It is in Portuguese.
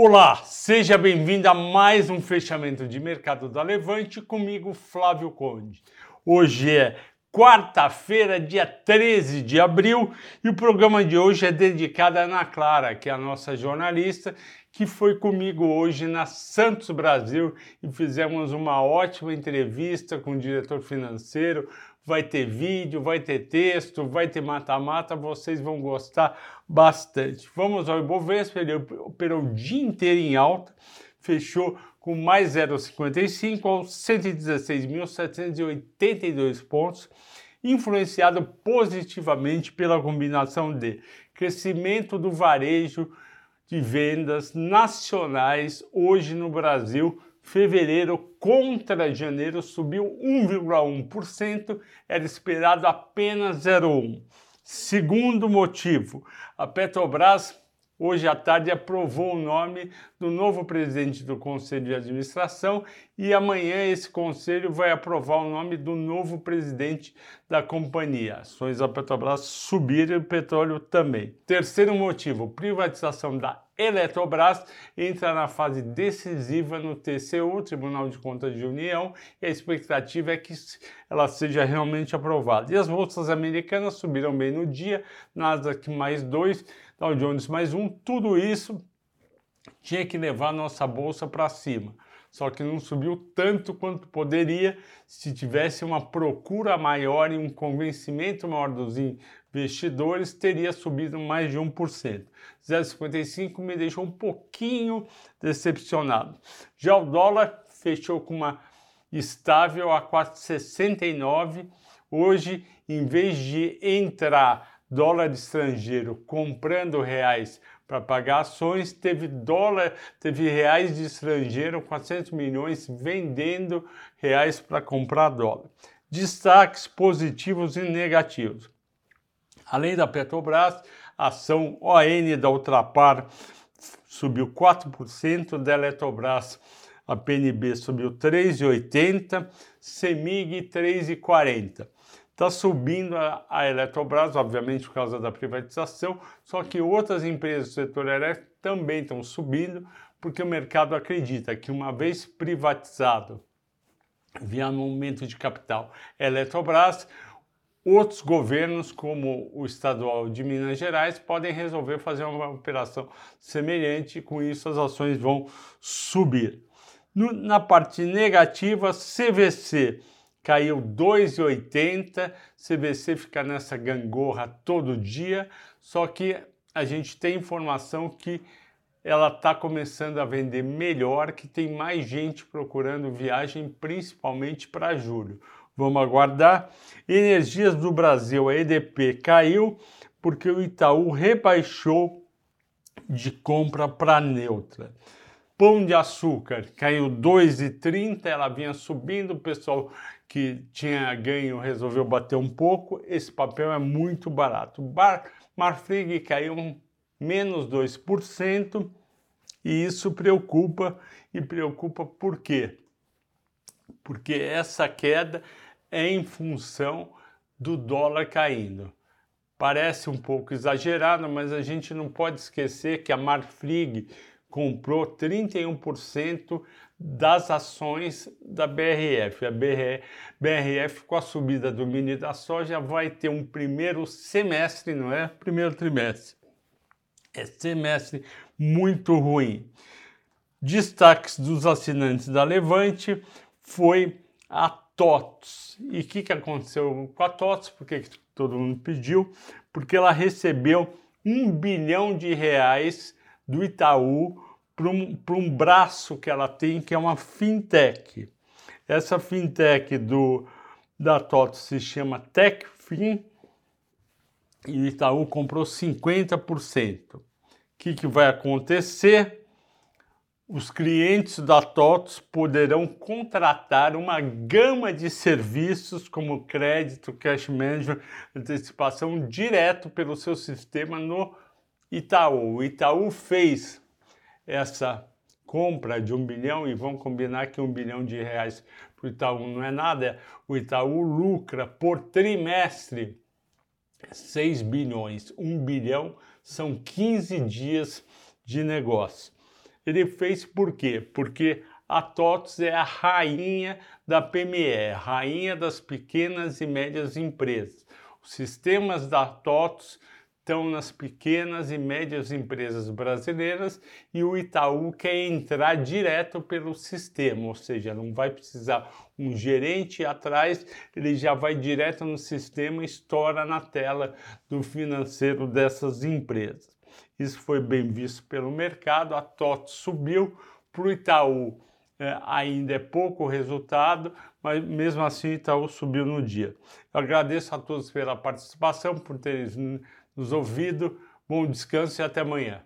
Olá, seja bem-vindo a mais um fechamento de mercado da Levante comigo, Flávio Conde. Hoje é quarta-feira, dia 13 de abril, e o programa de hoje é dedicado a Ana Clara, que é a nossa jornalista, que foi comigo hoje na Santos Brasil e fizemos uma ótima entrevista com o diretor financeiro. Vai ter vídeo, vai ter texto, vai ter mata-mata, vocês vão gostar bastante. Vamos ao Ibovespa, ele operou o dia inteiro em alta, fechou com mais 0,55 aos 116.782 pontos, influenciado positivamente pela combinação de crescimento do varejo de vendas nacionais hoje no Brasil. Fevereiro contra janeiro subiu 1,1%, era esperado apenas 0,1%. Segundo motivo, a Petrobras hoje à tarde aprovou o nome do novo presidente do Conselho de Administração e amanhã esse conselho vai aprovar o nome do novo presidente da companhia. Ações da Petrobras subiram e o petróleo também. Terceiro motivo, privatização da Eletrobras entra na fase decisiva no TCU, Tribunal de Contas de União, e a expectativa é que ela seja realmente aprovada. E as bolsas americanas subiram bem no dia, Nasdaq mais dois, Dow Jones mais um, tudo isso tinha que levar nossa bolsa para cima. Só que não subiu tanto quanto poderia se tivesse uma procura maior e um convencimento maior dos investidores, teria subido mais de 1%. 0,55 me deixou um pouquinho decepcionado. Já o dólar fechou com uma estável a 4,69. Hoje, em vez de entrar dólar estrangeiro comprando reais para pagar ações, teve dólar, teve reais de estrangeiro, 400 milhões vendendo reais para comprar dólar. Destaques positivos e negativos. Além da Petrobras, a ação ON da Ultrapar subiu 4%, da Eletrobras a PNB subiu 3,80, CEMIG 3,40. Está subindo a, a, Eletrobras, obviamente por causa da privatização, só que outras empresas do setor elétrico também estão subindo, porque o mercado acredita que uma vez privatizado, via um aumento de capital, Eletrobras, outros governos, como o estadual de Minas Gerais, podem resolver fazer uma operação semelhante, com isso as ações vão subir. No, na parte negativa, CVC caiu 2,80, CVC fica nessa gangorra todo dia, só que a gente tem informação que ela está começando a vender melhor, que tem mais gente procurando viagem, principalmente para julho. Vamos aguardar. Energias do Brasil, a EDP caiu porque o Itaú rebaixou de compra para neutra. Pão de açúcar caiu 2,30, ela vinha subindo, o pessoal que tinha ganho resolveu bater um pouco. Esse papel é muito barato. Bar Marfrig caiu menos 2% e isso preocupa. E preocupa por quê? Porque essa queda em função do dólar caindo. Parece um pouco exagerado, mas a gente não pode esquecer que a Marfrig comprou 31% das ações da BRF. A BRF, com a subida do mini da soja, vai ter um primeiro semestre, não é primeiro trimestre, é semestre muito ruim. Destaques dos assinantes da Levante foi a TOTS. E o que, que aconteceu com a TOTS? Por que todo mundo pediu? Porque ela recebeu um bilhão de reais do Itaú para um, um braço que ela tem, que é uma fintech. Essa fintech do, da TOTO se chama TechFin e o Itaú comprou 50%. O que, que vai acontecer? Os clientes da TOTOS poderão contratar uma gama de serviços como crédito, cash management, antecipação direto pelo seu sistema no Itaú. O Itaú fez essa compra de um bilhão e vamos combinar que um bilhão de reais para o Itaú não é nada. O Itaú lucra por trimestre 6 bilhões. Um bilhão são 15 dias de negócio. Ele fez por quê? Porque a TOTS é a rainha da PME, rainha das pequenas e médias empresas. Os sistemas da TOTS estão nas pequenas e médias empresas brasileiras e o Itaú quer entrar direto pelo sistema, ou seja, não vai precisar um gerente atrás, ele já vai direto no sistema e estoura na tela do financeiro dessas empresas. Isso foi bem visto pelo mercado, a TOTS subiu, para o Itaú é, ainda é pouco resultado, mas mesmo assim Itaú subiu no dia. Eu agradeço a todos pela participação, por terem nos ouvido. Bom descanso e até amanhã.